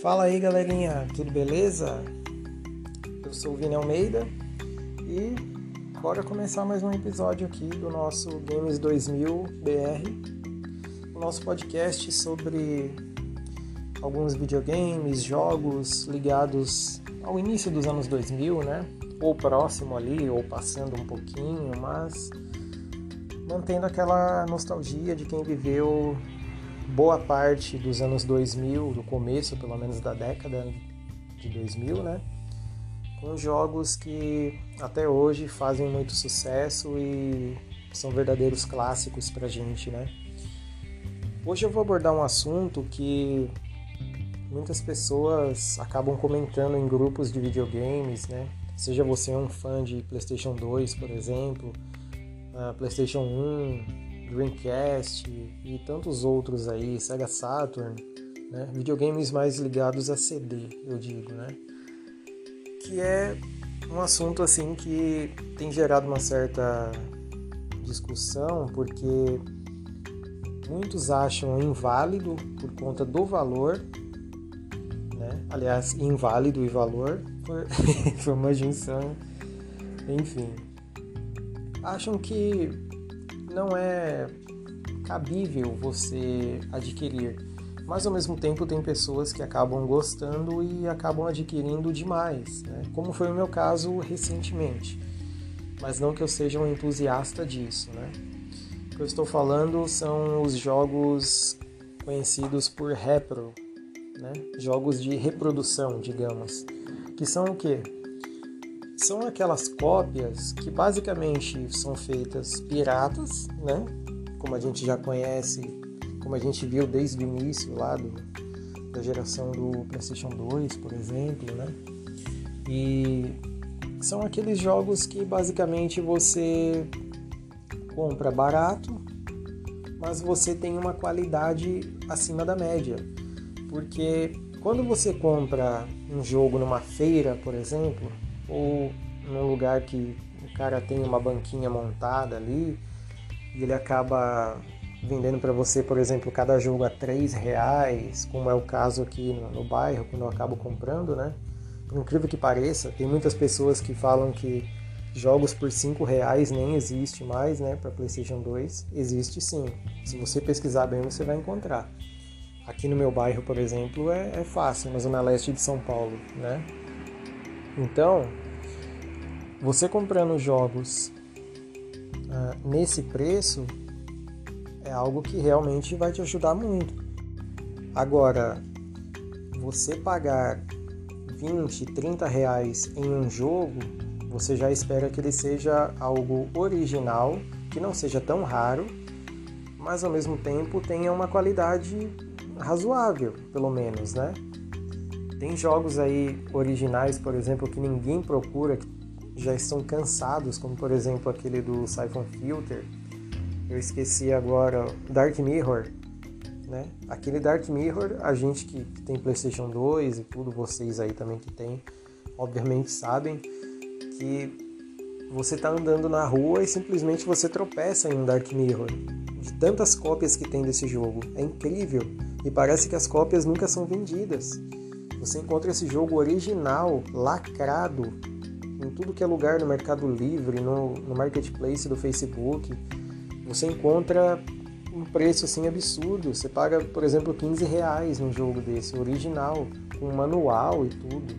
Fala aí galerinha, tudo beleza? Eu sou o Vini Almeida e bora começar mais um episódio aqui do nosso Games 2000 BR, o nosso podcast sobre alguns videogames, jogos ligados ao início dos anos 2000, né? Ou próximo ali, ou passando um pouquinho, mas mantendo aquela nostalgia de quem viveu boa parte dos anos 2000, do começo pelo menos da década de 2000, né? Com jogos que até hoje fazem muito sucesso e são verdadeiros clássicos pra gente, né? Hoje eu vou abordar um assunto que muitas pessoas acabam comentando em grupos de videogames, né? Seja você um fã de PlayStation 2, por exemplo, uh, PlayStation 1, Dreamcast e tantos outros aí, Sega Saturn, né? videogames mais ligados a CD, eu digo, né? Que é um assunto assim que tem gerado uma certa discussão porque muitos acham inválido por conta do valor, né? Aliás, inválido e valor foi uma junção, enfim. Acham que não é cabível você adquirir. Mas ao mesmo tempo tem pessoas que acabam gostando e acabam adquirindo demais, né? como foi o meu caso recentemente. Mas não que eu seja um entusiasta disso. Né? O que eu estou falando são os jogos conhecidos por repro, né? jogos de reprodução, digamos. Que são o quê? São aquelas cópias que basicamente são feitas piratas, né? Como a gente já conhece, como a gente viu desde o início lá do, da geração do PlayStation 2, por exemplo, né? E são aqueles jogos que basicamente você compra barato, mas você tem uma qualidade acima da média. Porque quando você compra um jogo numa feira, por exemplo, ou num lugar que o cara tem uma banquinha montada ali e ele acaba vendendo para você, por exemplo, cada jogo a três reais, como é o caso aqui no, no, bairro, quando eu acabo comprando, né? Por incrível que pareça, tem muitas pessoas que falam que jogos por cinco reais nem existe mais, né? Para PlayStation 2 existe sim. Se você pesquisar bem, você vai encontrar. Aqui no meu bairro, por exemplo, é, é fácil, na zona leste de São Paulo, né? Então, você comprando jogos uh, nesse preço é algo que realmente vai te ajudar muito. Agora, você pagar 20, 30 reais em um jogo, você já espera que ele seja algo original, que não seja tão raro, mas ao mesmo tempo tenha uma qualidade razoável, pelo menos, né? Tem jogos aí originais, por exemplo, que ninguém procura, que já estão cansados, como por exemplo aquele do Siphon Filter. Eu esqueci agora Dark Mirror, né? Aquele Dark Mirror, a gente que, que tem PlayStation 2 e tudo, vocês aí também que tem, obviamente sabem que você está andando na rua e simplesmente você tropeça em um Dark Mirror. De tantas cópias que tem desse jogo. É incrível. E parece que as cópias nunca são vendidas. Você encontra esse jogo original, lacrado, em tudo que é lugar no Mercado Livre, no, no Marketplace do Facebook. Você encontra um preço assim absurdo. Você paga, por exemplo, 15 reais num jogo desse, original, com manual e tudo.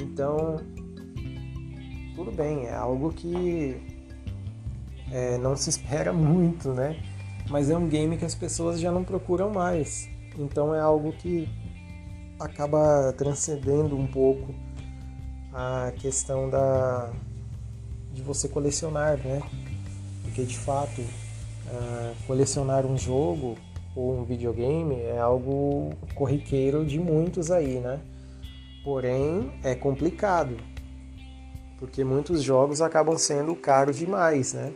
Então, tudo bem, é algo que é, não se espera muito, né? Mas é um game que as pessoas já não procuram mais. Então é algo que acaba transcendendo um pouco a questão da de você colecionar, né? Porque de fato uh, colecionar um jogo ou um videogame é algo corriqueiro de muitos aí, né? Porém é complicado porque muitos jogos acabam sendo caros demais, né?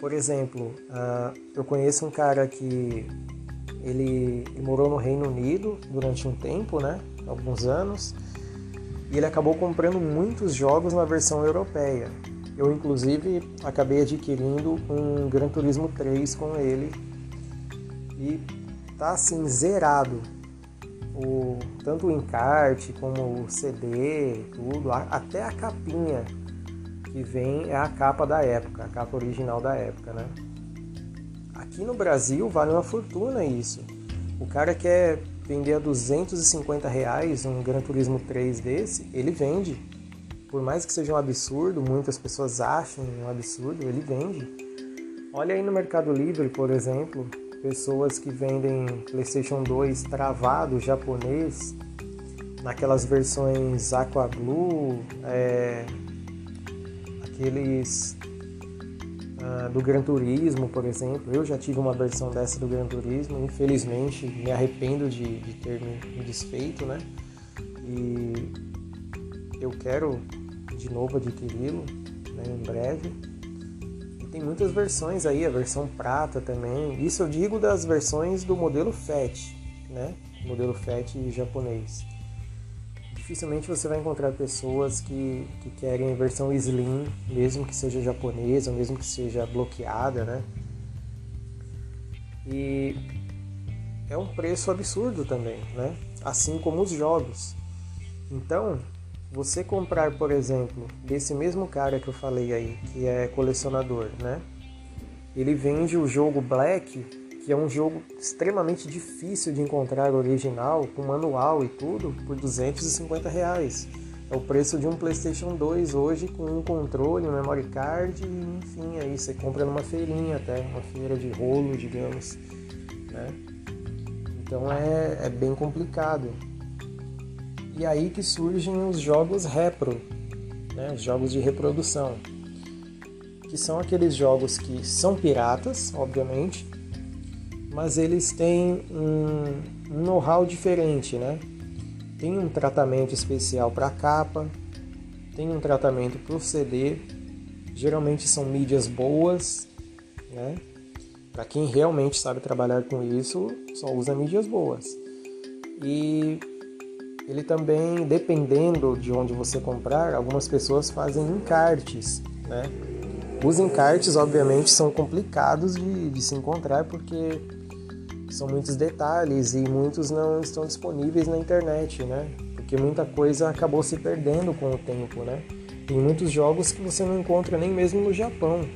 Por exemplo, uh, eu conheço um cara que ele, morou no Reino Unido durante um tempo, né? Alguns anos e ele acabou comprando muitos jogos na versão europeia. Eu, inclusive, acabei adquirindo um Gran Turismo 3 com ele e tá assim, zerado. o, tanto o encarte como o CD, tudo, até a capinha que vem é a capa da época, a capa original da época, né? Aqui no Brasil vale uma fortuna isso. O cara quer vender a 250 reais um Gran Turismo 3 desse, ele vende. Por mais que seja um absurdo, muitas pessoas acham um absurdo, ele vende. Olha aí no Mercado Livre, por exemplo, pessoas que vendem PlayStation 2 travado japonês, naquelas versões Aqua Blue, é, aqueles uh, do Gran Turismo, por exemplo. Eu já tive uma versão dessa do Gran Turismo, infelizmente me arrependo de, de ter me, me desfeito, né? E eu quero de novo adquiri-lo né, em breve tem muitas versões aí, a versão prata também. Isso eu digo das versões do modelo FAT, né? Modelo FAT japonês. Dificilmente você vai encontrar pessoas que, que querem a versão Slim, mesmo que seja japonesa, mesmo que seja bloqueada, né? E é um preço absurdo também, né? Assim como os jogos. Então, você comprar, por exemplo, desse mesmo cara que eu falei aí, que é colecionador, né? Ele vende o jogo Black, que é um jogo extremamente difícil de encontrar original, com manual e tudo, por 250 reais. É o preço de um PlayStation 2 hoje com um controle, um memory card, enfim, aí você compra numa feirinha até, uma feira de rolo, digamos, né? Então é, é bem complicado. E aí que surgem os jogos repro, né? os jogos de reprodução, que são aqueles jogos que são piratas, obviamente, mas eles têm um, know-how diferente, né? Tem um tratamento especial para a capa, tem um tratamento para o CD, geralmente são mídias boas, né? Para quem realmente sabe trabalhar com isso, só usa mídias boas. E ele também, dependendo de onde você comprar, algumas pessoas fazem encartes, né? Os encartes, obviamente, são complicados de, de se encontrar porque são muitos detalhes e muitos não estão disponíveis na internet, né? Porque muita coisa acabou se perdendo com o tempo, né? Tem muitos jogos que você não encontra nem mesmo no Japão,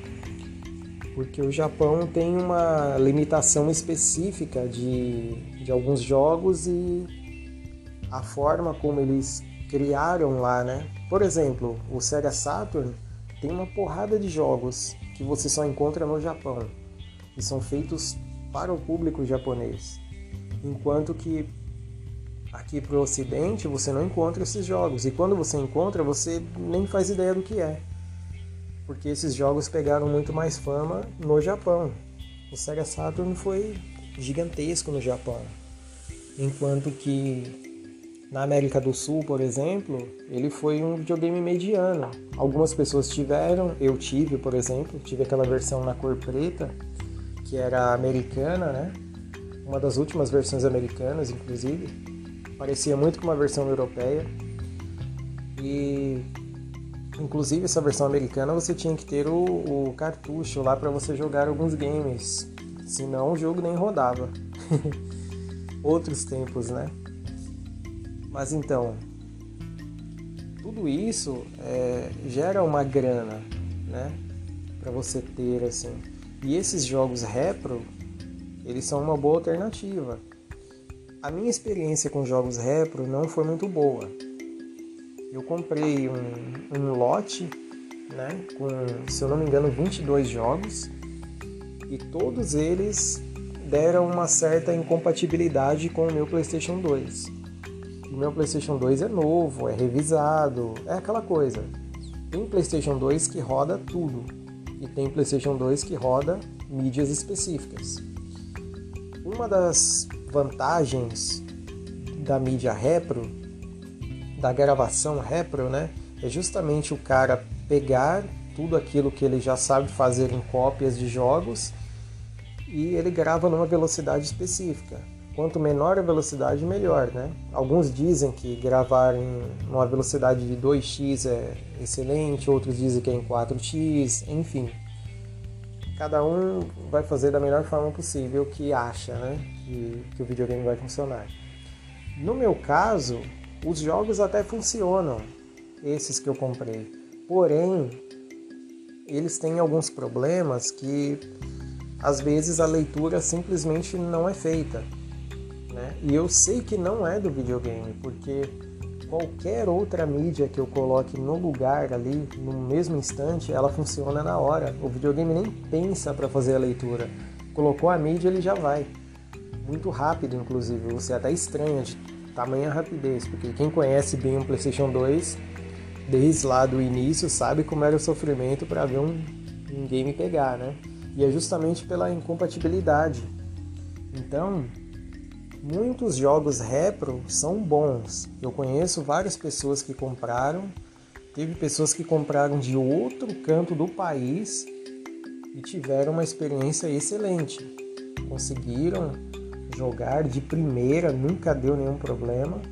porque o Japão tem uma limitação específica de, de alguns jogos e a forma como eles criaram lá, né? Por exemplo, o Sega Saturn tem uma porrada de jogos que você só encontra no Japão e são feitos para o público japonês, enquanto que aqui para o Ocidente você não encontra esses jogos e quando você encontra você nem faz ideia do que é, porque esses jogos pegaram muito mais fama no Japão. O Sega Saturn foi gigantesco no Japão, enquanto que na América do Sul, por exemplo, ele foi um videogame mediano. Algumas pessoas tiveram, eu tive, por exemplo, tive aquela versão na cor preta, que era americana, né? Uma das últimas versões americanas, inclusive. Parecia muito com uma versão europeia. E inclusive essa versão americana você tinha que ter o, o cartucho lá para você jogar alguns games, senão o jogo nem rodava. Outros tempos, né? Mas então, tudo isso é, gera uma grana, né? Para você ter assim. E esses jogos repro, eles são uma boa alternativa. A minha experiência com jogos repro não foi muito boa. Eu comprei um, um lote, né? Com, se eu não me engano, 22 jogos. E todos eles deram uma certa incompatibilidade com o meu PlayStation 2 o meu PlayStation 2 é novo, é revisado, é aquela coisa. Tem PlayStation 2 que roda tudo e tem PlayStation 2 que roda mídias específicas. Uma das vantagens da mídia repro, da gravação repro, né, é justamente o cara pegar tudo aquilo que ele já sabe fazer em cópias de jogos e ele grava numa velocidade específica quanto menor a velocidade, melhor, né? Alguns dizem que gravar em uma velocidade de 2x é excelente, outros dizem que é em 4x, enfim. Cada um vai fazer da melhor forma possível que acha, né? Que, que o videogame vai funcionar. No meu caso, os jogos até funcionam, esses que eu comprei. Porém, eles têm alguns problemas que às vezes a leitura simplesmente não é feita. E eu sei que não é do videogame, porque qualquer outra mídia que eu coloque no lugar ali, no mesmo instante, ela funciona na hora. O videogame nem pensa para fazer a leitura. Colocou a mídia, ele já vai. Muito rápido, inclusive. Você até estranha de tamanha rapidez, porque quem conhece bem um PlayStation 2, desde lá do início, sabe como era o sofrimento para ver um, um game pegar, né? E é justamente pela incompatibilidade. Então, Muitos jogos repro são bons. Eu conheço várias pessoas que compraram. Teve pessoas que compraram de outro canto do país e tiveram uma experiência excelente. Conseguiram jogar de primeira, nunca deu nenhum problema.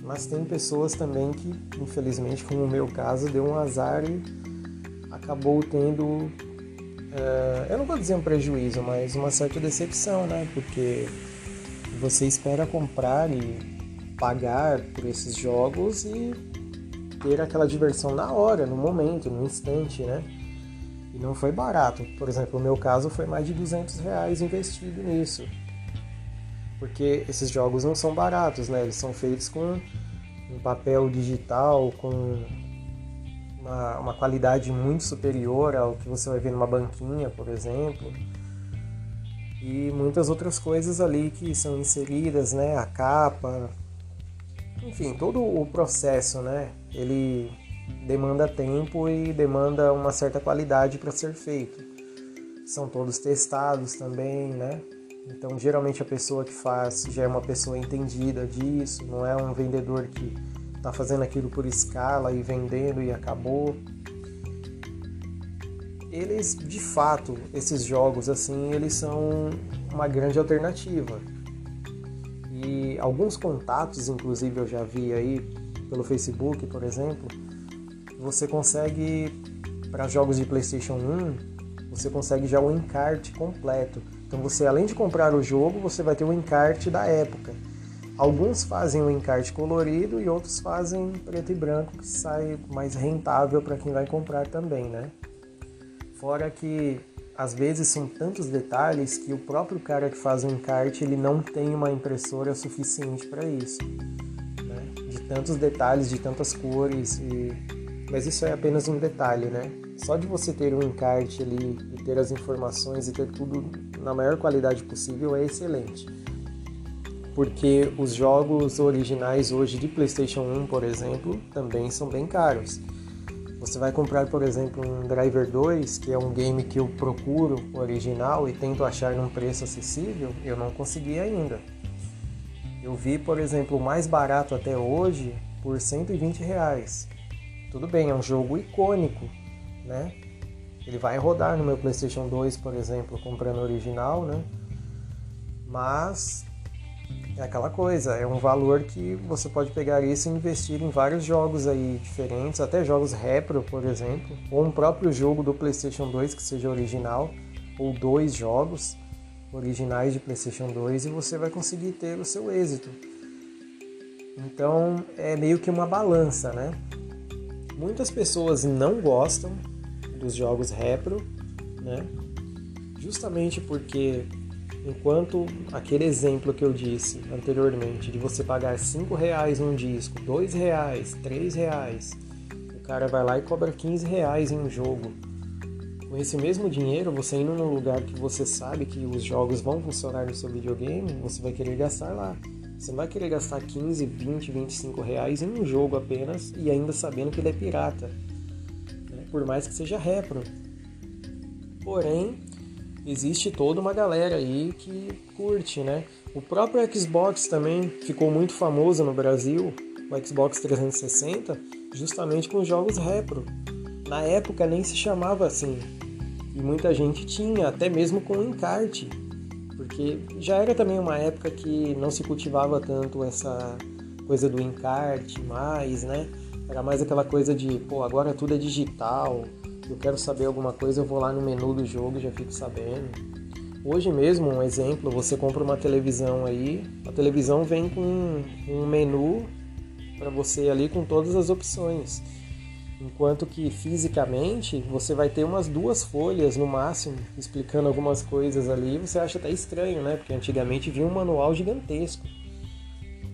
Mas tem pessoas também que, infelizmente, como o meu caso, deu um azar e acabou tendo, uh, eu não vou dizer um prejuízo, mas uma certa decepção, né? Porque você espera comprar e pagar por esses jogos e ter aquela diversão na hora, no momento, no instante, né? E não foi barato. Por exemplo, no meu caso foi mais de 200 reais investido nisso. Porque esses jogos não são baratos, né? Eles são feitos com um papel digital, com uma, uma qualidade muito superior ao que você vai ver numa banquinha, por exemplo e muitas outras coisas ali que são inseridas, né? A capa, enfim, todo o processo, né? Ele demanda tempo e demanda uma certa qualidade para ser feito. São todos testados também, né? Então, geralmente a pessoa que faz já é uma pessoa entendida disso, não é um vendedor que está fazendo aquilo por escala e vendendo e acabou eles de fato, esses jogos assim, eles são uma grande alternativa. E alguns contatos, inclusive eu já vi aí pelo Facebook, por exemplo, você consegue para jogos de PlayStation 1, você consegue já o encarte completo. Então você além de comprar o jogo, você vai ter o encarte da época. Alguns fazem o encarte colorido e outros fazem preto e branco, que sai mais rentável para quem vai comprar também, né? Fora que às vezes são tantos detalhes que o próprio cara que faz o encarte ele não tem uma impressora suficiente para isso. Né? De tantos detalhes, de tantas cores. E... Mas isso é apenas um detalhe, né? Só de você ter um encarte ali e ter as informações e ter tudo na maior qualidade possível é excelente. Porque os jogos originais hoje de PlayStation 1, por exemplo, também são bem caros. Você vai comprar, por exemplo, um Driver 2, que é um game que eu procuro original e tento achar num preço acessível, eu não consegui ainda. Eu vi, por exemplo, o mais barato até hoje por 120 reais. Tudo bem, é um jogo icônico, né? Ele vai rodar no meu PlayStation 2, por exemplo, comprando original, né? Mas é aquela coisa, é um valor que você pode pegar isso e investir em vários jogos aí diferentes, até jogos repro, por exemplo, ou um próprio jogo do PlayStation 2 que seja original, ou dois jogos originais de PlayStation 2 e você vai conseguir ter o seu êxito. Então é meio que uma balança, né? Muitas pessoas não gostam dos jogos repro, né? Justamente porque Enquanto aquele exemplo que eu disse anteriormente, de você pagar cinco reais num disco, dois reais, três reais, o cara vai lá e cobra 15 reais em um jogo. Com esse mesmo dinheiro, você indo num lugar que você sabe que os jogos vão funcionar no seu videogame, você vai querer gastar lá. Você não vai querer gastar 15, 20, 25 reais em um jogo apenas e ainda sabendo que ele é pirata. Né? Por mais que seja repro. Porém, existe toda uma galera aí que curte, né? O próprio Xbox também ficou muito famoso no Brasil, o Xbox 360, justamente com jogos retro. Na época nem se chamava assim. E muita gente tinha, até mesmo com encarte. Porque já era também uma época que não se cultivava tanto essa coisa do encarte mais, né? Era mais aquela coisa de, pô, agora tudo é digital, eu quero saber alguma coisa, eu vou lá no menu do jogo já fico sabendo. Hoje mesmo, um exemplo, você compra uma televisão aí, a televisão vem com um menu para você ali com todas as opções. Enquanto que fisicamente você vai ter umas duas folhas no máximo explicando algumas coisas ali, você acha até estranho, né? Porque antigamente vinha um manual gigantesco.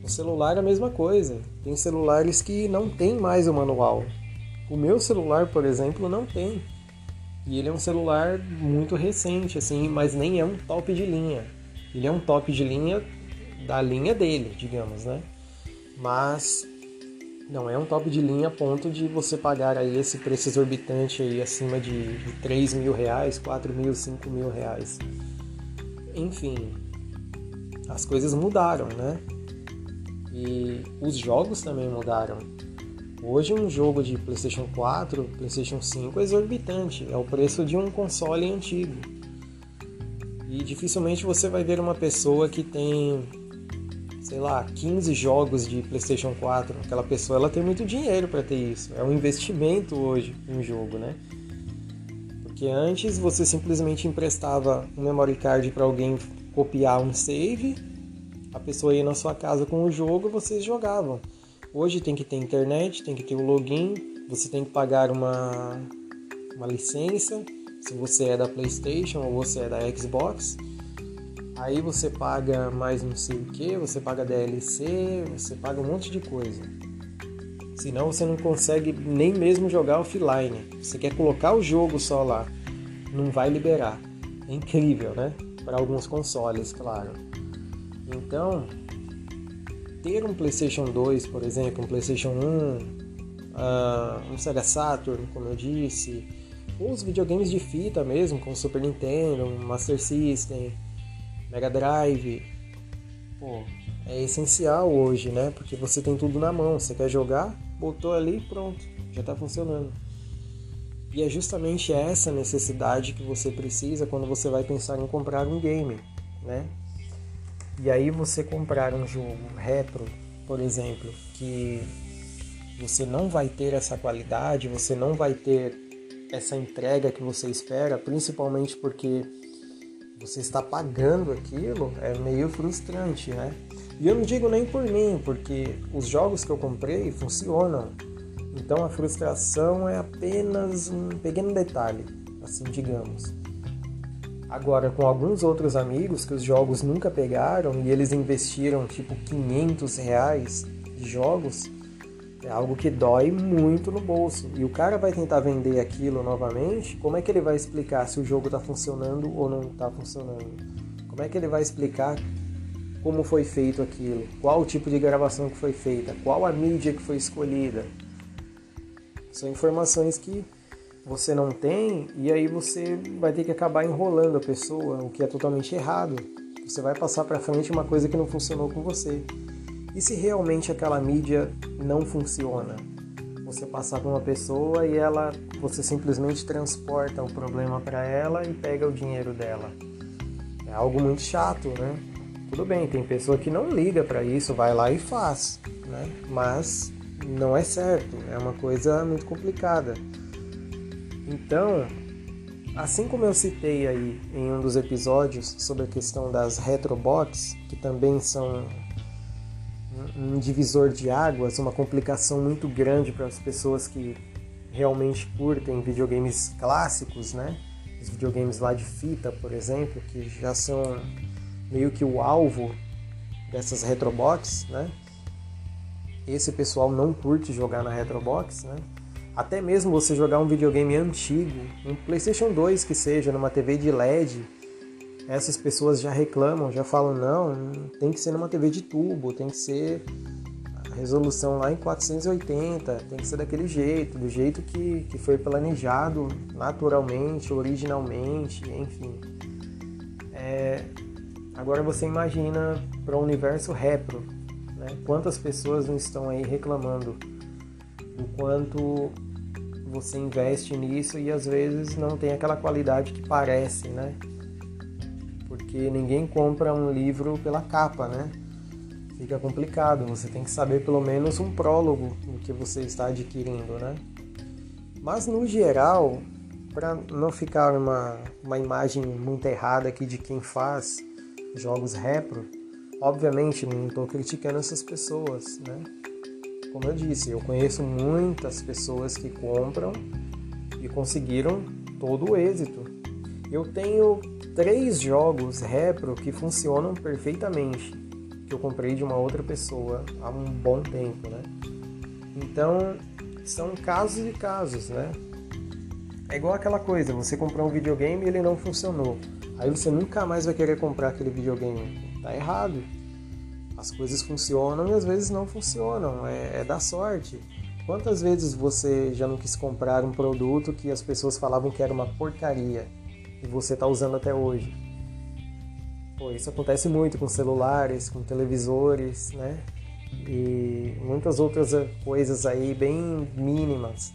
O celular é a mesma coisa. Tem celulares que não tem mais o manual. O meu celular, por exemplo, não tem. E ele é um celular muito recente, assim, mas nem é um top de linha. Ele é um top de linha da linha dele, digamos, né? Mas não é um top de linha a ponto de você pagar aí esse preço exorbitante aí acima de, de 3 mil reais, 4 mil, 5 mil reais. Enfim, as coisas mudaram, né? E os jogos também mudaram. Hoje um jogo de PlayStation 4, PlayStation 5 é exorbitante, é o preço de um console antigo. E dificilmente você vai ver uma pessoa que tem, sei lá, 15 jogos de PlayStation 4. Aquela pessoa ela tem muito dinheiro para ter isso. É um investimento hoje um jogo, né? Porque antes você simplesmente emprestava um memory card para alguém copiar um save, a pessoa ia na sua casa com o jogo vocês jogavam. Hoje tem que ter internet, tem que ter o login, você tem que pagar uma, uma licença, se você é da PlayStation ou você é da Xbox. Aí você paga mais não sei o que, você paga DLC, você paga um monte de coisa. Senão você não consegue nem mesmo jogar offline. Você quer colocar o jogo só lá, não vai liberar. É incrível, né? Para alguns consoles, claro. Então, ter um PlayStation 2, por exemplo, um PlayStation 1, uh, ah, um Sega Saturn, como eu disse, ou os videogames de fita mesmo, como Super Nintendo, Master System, Mega Drive, pô, é essencial hoje, né? Porque você tem tudo na mão, você quer jogar, botou ali, pronto, já está funcionando. E é justamente essa necessidade que você precisa quando você vai pensar em comprar um game, né? E aí você comprar um jogo retro, por exemplo, que você não vai ter essa qualidade, você não vai ter essa entrega que você espera, principalmente porque você está pagando aquilo, é meio frustrante, né? E eu não digo nem por mim, porque os jogos que eu comprei funcionam. Então a frustração é apenas um pequeno detalhe, assim digamos. Agora, com alguns outros amigos que os jogos nunca pegaram e eles investiram tipo 500 reais de jogos, é algo que dói muito no bolso. E o cara vai tentar vender aquilo novamente, como é que ele vai explicar se o jogo está funcionando ou não está funcionando? Como é que ele vai explicar como foi feito aquilo? Qual o tipo de gravação que foi feita? Qual a mídia que foi escolhida? São informações que você não tem e aí você vai ter que acabar enrolando a pessoa, o que é totalmente errado. Você vai passar para frente uma coisa que não funcionou com você. E se realmente aquela mídia não funciona? Você passar para uma pessoa e ela, você simplesmente transporta o problema para ela e pega o dinheiro dela. É algo muito chato, né? Tudo bem, tem pessoa que não liga para isso, vai lá e faz, né? Mas não é certo, é uma coisa muito complicada. Então, assim como eu citei aí em um dos episódios sobre a questão das retrobots, que também são um divisor de águas, uma complicação muito grande para as pessoas que realmente curtem videogames clássicos, né? Os videogames lá de fita, por exemplo, que já são meio que o alvo dessas retrobots, né? Esse pessoal não curte jogar na retrobox, né? Até mesmo você jogar um videogame antigo, um PlayStation 2 que seja, numa TV de LED, essas pessoas já reclamam, já falam: não, tem que ser numa TV de tubo, tem que ser a resolução lá em 480, tem que ser daquele jeito, do jeito que, que foi planejado naturalmente, originalmente, enfim. É, agora você imagina para o universo retro, né? quantas pessoas não estão aí reclamando do quanto você investe nisso e às vezes não tem aquela qualidade que parece, né? Porque ninguém compra um livro pela capa, né? Fica complicado, você tem que saber pelo menos um prólogo do que você está adquirindo, né? Mas no geral, para não ficar uma, uma imagem muito errada aqui de quem faz jogos repro, obviamente não estou criticando essas pessoas, né? Como eu disse, eu conheço muitas pessoas que compram e conseguiram todo o êxito. Eu tenho três jogos repro que funcionam perfeitamente, que eu comprei de uma outra pessoa há um bom tempo, né? Então, são casos e casos, né? É igual aquela coisa, você comprou um videogame e ele não funcionou. Aí você nunca mais vai querer comprar aquele videogame. Tá errado. As coisas funcionam e às vezes não funcionam. É, é da sorte. Quantas vezes você já não quis comprar um produto que as pessoas falavam que era uma porcaria e você está usando até hoje? Pô, isso acontece muito com celulares, com televisores, né? E muitas outras coisas aí bem mínimas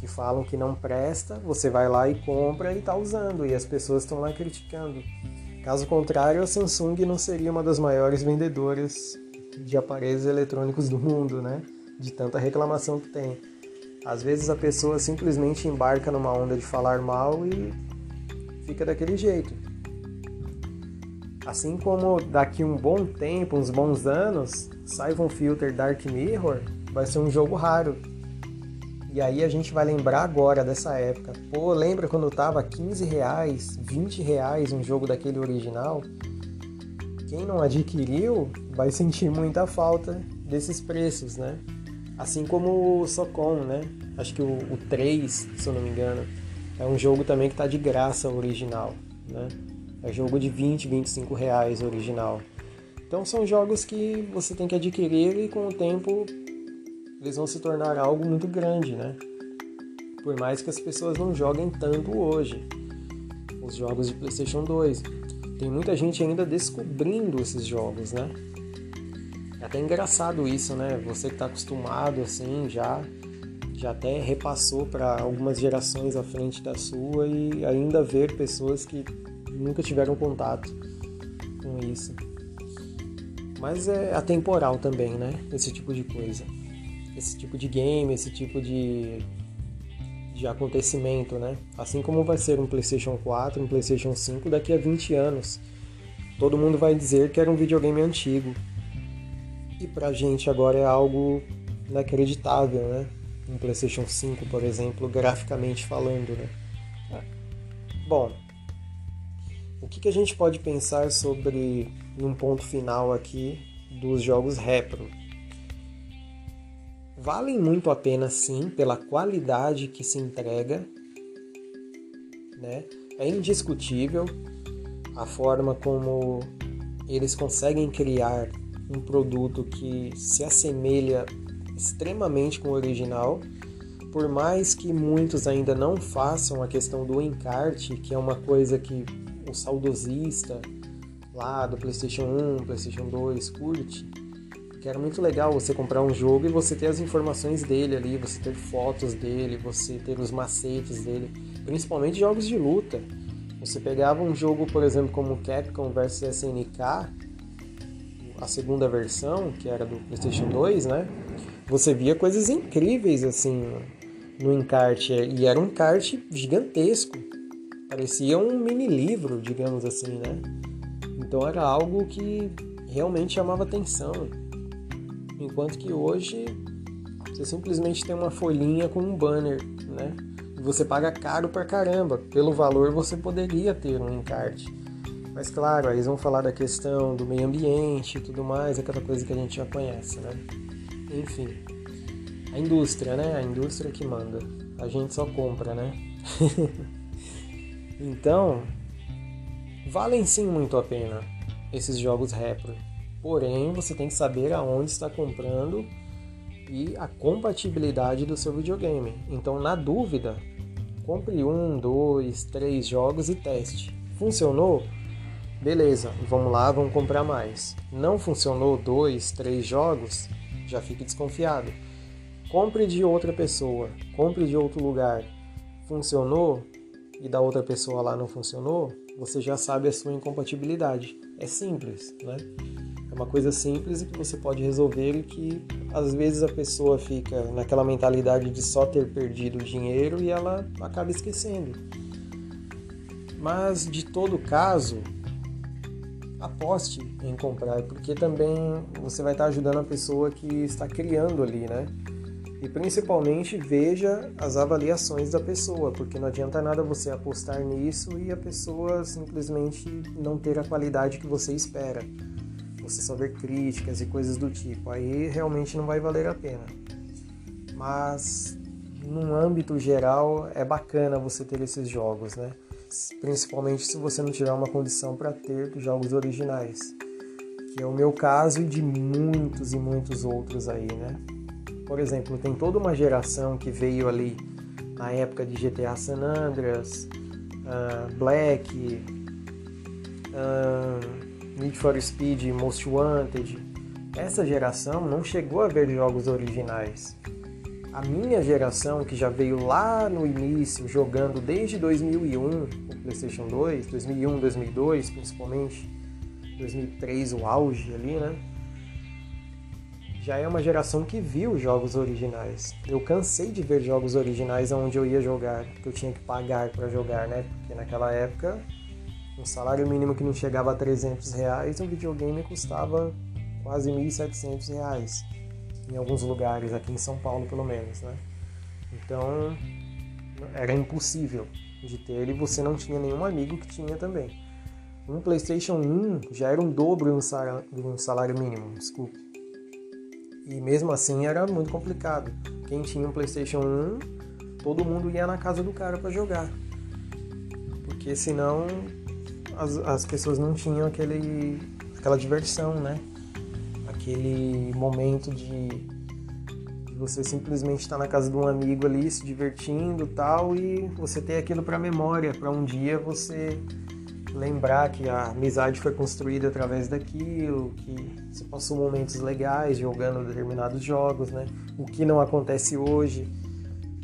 que falam que não presta, você vai lá e compra e está usando e as pessoas estão lá criticando. Caso contrário, a Samsung não seria uma das maiores vendedoras de aparelhos eletrônicos do mundo, né? de tanta reclamação que tem. Às vezes a pessoa simplesmente embarca numa onda de falar mal e fica daquele jeito. Assim como daqui um bom tempo, uns bons anos, Siphon Filter Dark Mirror vai ser um jogo raro. E aí a gente vai lembrar agora dessa época. Pô, lembra quando tava 15 reais, 20 reais um jogo daquele original? Quem não adquiriu vai sentir muita falta desses preços, né? Assim como o Socom, né? Acho que o, o 3, se eu não me engano, é um jogo também que está de graça original, né? É jogo de 20, 25 reais original. Então são jogos que você tem que adquirir e com o tempo eles vão se tornar algo muito grande, né? Por mais que as pessoas não joguem tanto hoje. Os jogos de PlayStation 2. Tem muita gente ainda descobrindo esses jogos, né? É até engraçado isso, né? Você que está acostumado assim já já até repassou para algumas gerações à frente da sua e ainda ver pessoas que nunca tiveram contato com isso. Mas é atemporal também, né? Esse tipo de coisa. Esse tipo de game, esse tipo de, de acontecimento, né? Assim como vai ser um PlayStation 4, um PlayStation 5 daqui a 20 anos. Todo mundo vai dizer que era um videogame antigo e pra gente agora é algo inacreditável, né? Um PlayStation 5, por exemplo, graficamente falando, né? Bom, o que, que a gente pode pensar sobre, num ponto final aqui, dos jogos retro? Valem muito a pena, sim, pela qualidade que se entrega, né? É indiscutível a forma como eles conseguem criar um produto que se assemelha extremamente com o original, por mais que muitos ainda não façam a questão do encarte, que é uma coisa que o saudosista lá do PlayStation 1, PlayStation 2 curte, que era muito legal você comprar um jogo e você ter as informações dele ali, você ter fotos dele, você ter os macetes dele, principalmente jogos de luta. Você pegava um jogo, por exemplo, como Capcom vs SNK, a segunda versão, que era do PlayStation 2, né? Você via coisas incríveis assim no encarte e era um encarte gigantesco. Parecia um mini livro, digamos assim, né? Então era algo que realmente chamava atenção. Enquanto que hoje você simplesmente tem uma folhinha com um banner, né? E você paga caro pra caramba. Pelo valor você poderia ter um encarte. Mas claro, aí eles vão falar da questão do meio ambiente e tudo mais, aquela coisa que a gente já conhece, né? Enfim, a indústria, né? A indústria que manda. A gente só compra, né? então, valem sim muito a pena esses jogos repro. Porém, você tem que saber aonde está comprando e a compatibilidade do seu videogame. Então, na dúvida, compre um, dois, três jogos e teste. Funcionou? Beleza, vamos lá, vamos comprar mais. Não funcionou dois, três jogos, já fique desconfiado. Compre de outra pessoa, compre de outro lugar. Funcionou e da outra pessoa lá não funcionou, você já sabe a sua incompatibilidade. É simples, né? É uma coisa simples e que você pode resolver e que às vezes a pessoa fica naquela mentalidade de só ter perdido o dinheiro e ela acaba esquecendo. Mas de todo caso, aposte em comprar, porque também você vai estar ajudando a pessoa que está criando ali, né? E principalmente veja as avaliações da pessoa, porque não adianta nada você apostar nisso e a pessoa simplesmente não ter a qualidade que você espera. Você só ver críticas e coisas do tipo, aí realmente não vai valer a pena. Mas num âmbito geral é bacana você ter esses jogos, né? Principalmente se você não tiver uma condição para ter jogos originais, que é o meu caso e de muitos e muitos outros aí, né? Por exemplo, tem toda uma geração que veio ali na época de GTA San Andreas, uh, Black, uh, Need for Speed, Most Wanted. Essa geração não chegou a ver jogos originais. A minha geração, que já veio lá no início, jogando desde 2001, o PlayStation 2, 2001, 2002 principalmente, 2003 o auge ali, né? já é uma geração que viu jogos originais. Eu cansei de ver jogos originais onde eu ia jogar, que eu tinha que pagar para jogar, né? Porque naquela época, um salário mínimo que não chegava a 300 reais, um videogame custava quase 1.700 reais. Em alguns lugares, aqui em São Paulo pelo menos, né? Então, era impossível de ter e você não tinha nenhum amigo que tinha também. Um PlayStation 1 já era um dobro de um salário mínimo, desculpe. E mesmo assim era muito complicado. Quem tinha um PlayStation 1, todo mundo ia na casa do cara para jogar. Porque senão as, as pessoas não tinham aquele, aquela diversão, né? Aquele momento de, de você simplesmente estar na casa de um amigo ali se divertindo tal e você ter aquilo para memória, para um dia você lembrar que a amizade foi construída através daquilo, que você passou momentos legais jogando determinados jogos, né? O que não acontece hoje,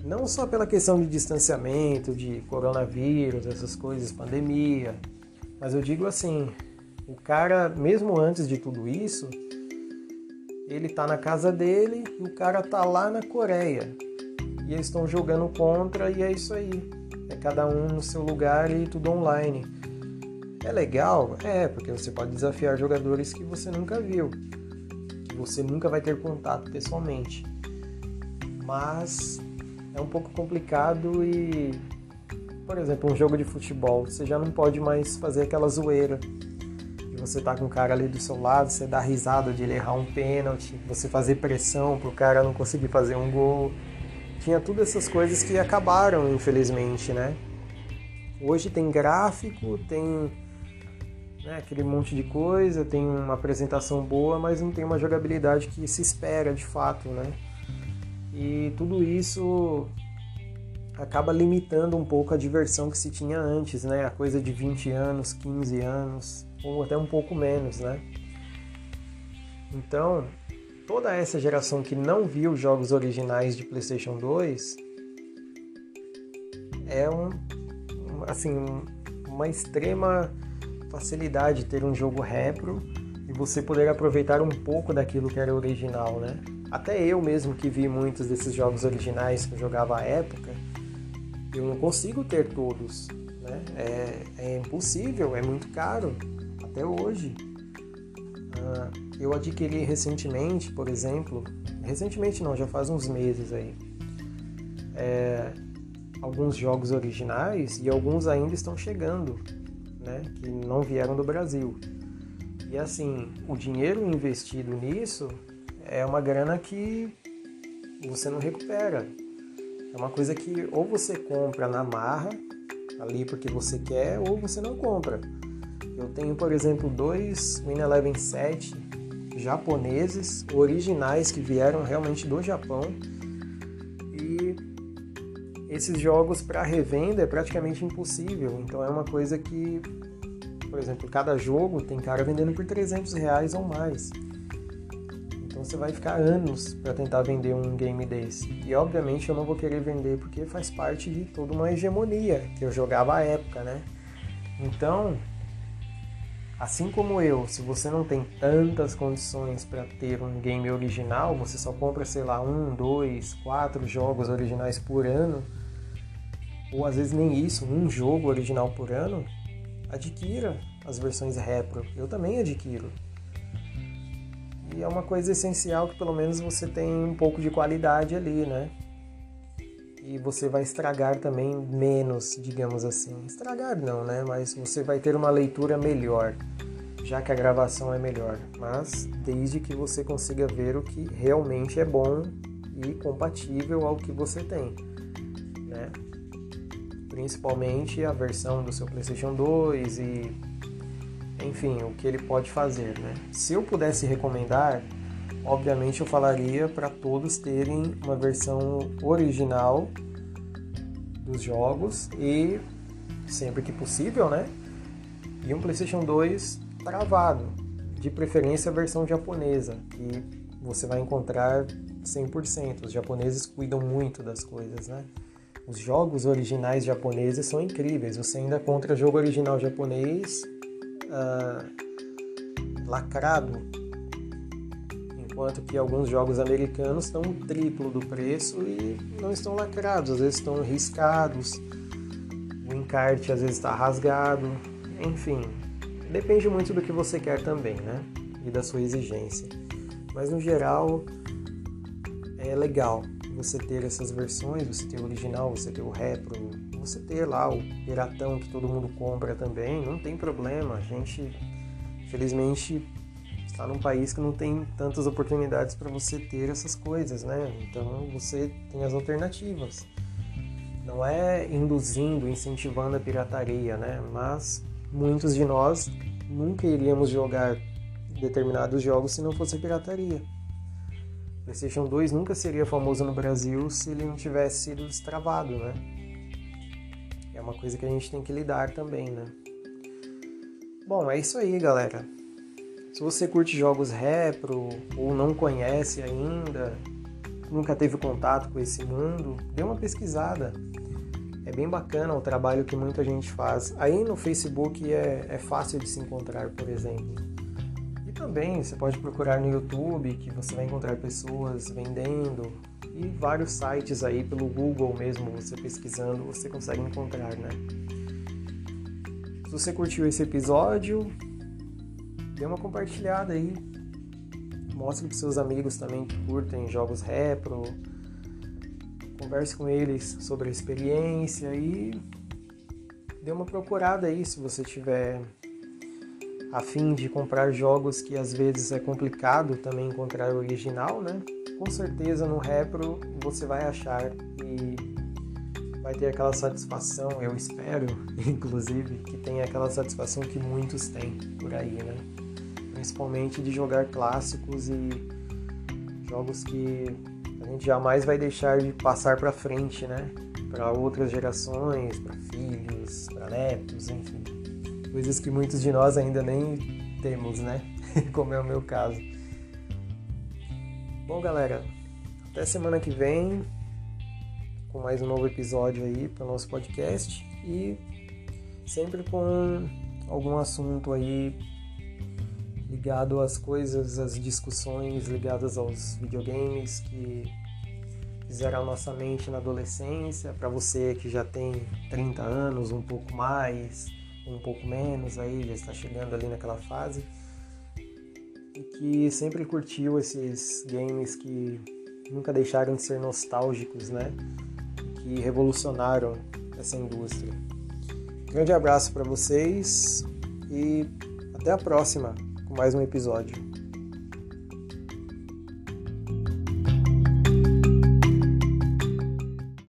não só pela questão de distanciamento, de coronavírus, essas coisas, pandemia, mas eu digo assim, o cara, mesmo antes de tudo isso, ele tá na casa dele e o cara tá lá na Coreia. E eles estão jogando contra e é isso aí. É cada um no seu lugar e tudo online. É legal? É, porque você pode desafiar jogadores que você nunca viu, que você nunca vai ter contato pessoalmente. Mas é um pouco complicado e, por exemplo, um jogo de futebol, você já não pode mais fazer aquela zoeira de você tá com o cara ali do seu lado, você dá risada de ele errar um pênalti, você fazer pressão pro cara não conseguir fazer um gol. Tinha todas essas coisas que acabaram, infelizmente, né? Hoje tem gráfico, tem né, aquele monte de coisa, tem uma apresentação boa, mas não tem uma jogabilidade que se espera de fato, né? E tudo isso acaba limitando um pouco a diversão que se tinha antes, né? A coisa de 20 anos, 15 anos, ou até um pouco menos, né? Então, toda essa geração que não viu jogos originais de PlayStation 2 é um assim, uma extrema facilidade de ter um jogo retro e você poder aproveitar um pouco daquilo que era original, né? Até eu mesmo que vi muitos desses jogos originais que eu jogava à época, eu não consigo ter todos, né? É, é impossível, é muito caro, até hoje. Uh, eu adquiri recentemente, por exemplo, recentemente não, já faz uns meses aí, é, alguns jogos originais e alguns ainda estão chegando né, que não vieram do Brasil. E assim, o dinheiro investido nisso é uma grana que você não recupera. É uma coisa que ou você compra na marra, ali porque você quer, ou você não compra. Eu tenho, por exemplo, dois Win Eleven 7 japoneses, originais, que vieram realmente do Japão. E esses jogos para revenda é praticamente impossível. Então é uma coisa que, por exemplo, cada jogo tem cara vendendo por 300 reais ou mais. Você vai ficar anos para tentar vender um game desse. E obviamente eu não vou querer vender porque faz parte de toda uma hegemonia que eu jogava à época, né? Então Assim como eu, se você não tem tantas condições para ter um game original, você só compra, sei lá, um, dois, quatro jogos originais por ano, ou às vezes nem isso, um jogo original por ano, adquira as versões retro. Eu também adquiro. E é uma coisa essencial que pelo menos você tem um pouco de qualidade ali, né? E você vai estragar também menos, digamos assim. Estragar não, né? Mas você vai ter uma leitura melhor, já que a gravação é melhor. Mas desde que você consiga ver o que realmente é bom e compatível ao que você tem, né? Principalmente a versão do seu PlayStation 2 e enfim, o que ele pode fazer, né? Se eu pudesse recomendar, obviamente eu falaria para todos terem uma versão original dos jogos e sempre que possível, né? E um PlayStation 2 travado, de preferência a versão japonesa, que você vai encontrar 100%. Os japoneses cuidam muito das coisas, né? Os jogos originais japoneses são incríveis. Você ainda encontra jogo original japonês uh, lacrado, enquanto que alguns jogos americanos estão triplo do preço e não estão lacrados, às vezes estão riscados, o encarte às vezes está rasgado, enfim, depende muito do que você quer também, né? E da sua exigência. Mas no geral é legal você ter essas versões, você ter o original, você ter o retro, você ter lá o piratão que todo mundo compra também, não tem problema. A gente, felizmente, está num país que não tem tantas oportunidades para você ter essas coisas, né? Então você tem as alternativas. Não é induzindo, incentivando a pirataria, né? Mas muitos de nós nunca iríamos jogar determinados jogos se não fosse pirataria. PlayStation 2 nunca seria famoso no Brasil se ele não tivesse sido destravado, né? Uma coisa que a gente tem que lidar também, né? Bom, é isso aí, galera. Se você curte jogos retro ou não conhece ainda, nunca teve contato com esse mundo, dê uma pesquisada. É bem bacana o trabalho que muita gente faz. Aí no Facebook é, é fácil de se encontrar, por exemplo. Também você pode procurar no YouTube, que você vai encontrar pessoas vendendo e vários sites aí pelo Google mesmo, você pesquisando, você consegue encontrar, né? Se você curtiu esse episódio, dê uma compartilhada aí. Mostre para seus amigos também que curtem jogos retro. Converse com eles sobre a experiência e dê uma procurada aí se você tiver a fim de comprar jogos que às vezes é complicado também encontrar original, né? com certeza no Repro você vai achar e vai ter aquela satisfação, eu espero, inclusive, que tenha aquela satisfação que muitos têm por aí, né? Principalmente de jogar clássicos e jogos que a gente jamais vai deixar de passar para frente, né? Para outras gerações, para filhos, para netos, enfim. Coisas que muitos de nós ainda nem temos, né? Como é o meu caso. Bom, galera, até semana que vem com mais um novo episódio aí para o nosso podcast e sempre com algum assunto aí ligado às coisas, às discussões ligadas aos videogames que fizeram a nossa mente na adolescência, para você que já tem 30 anos, um pouco mais, um pouco menos aí, já está chegando ali naquela fase e que sempre curtiu esses games que nunca deixaram de ser nostálgicos, né? Que revolucionaram essa indústria. Grande abraço para vocês e até a próxima com mais um episódio.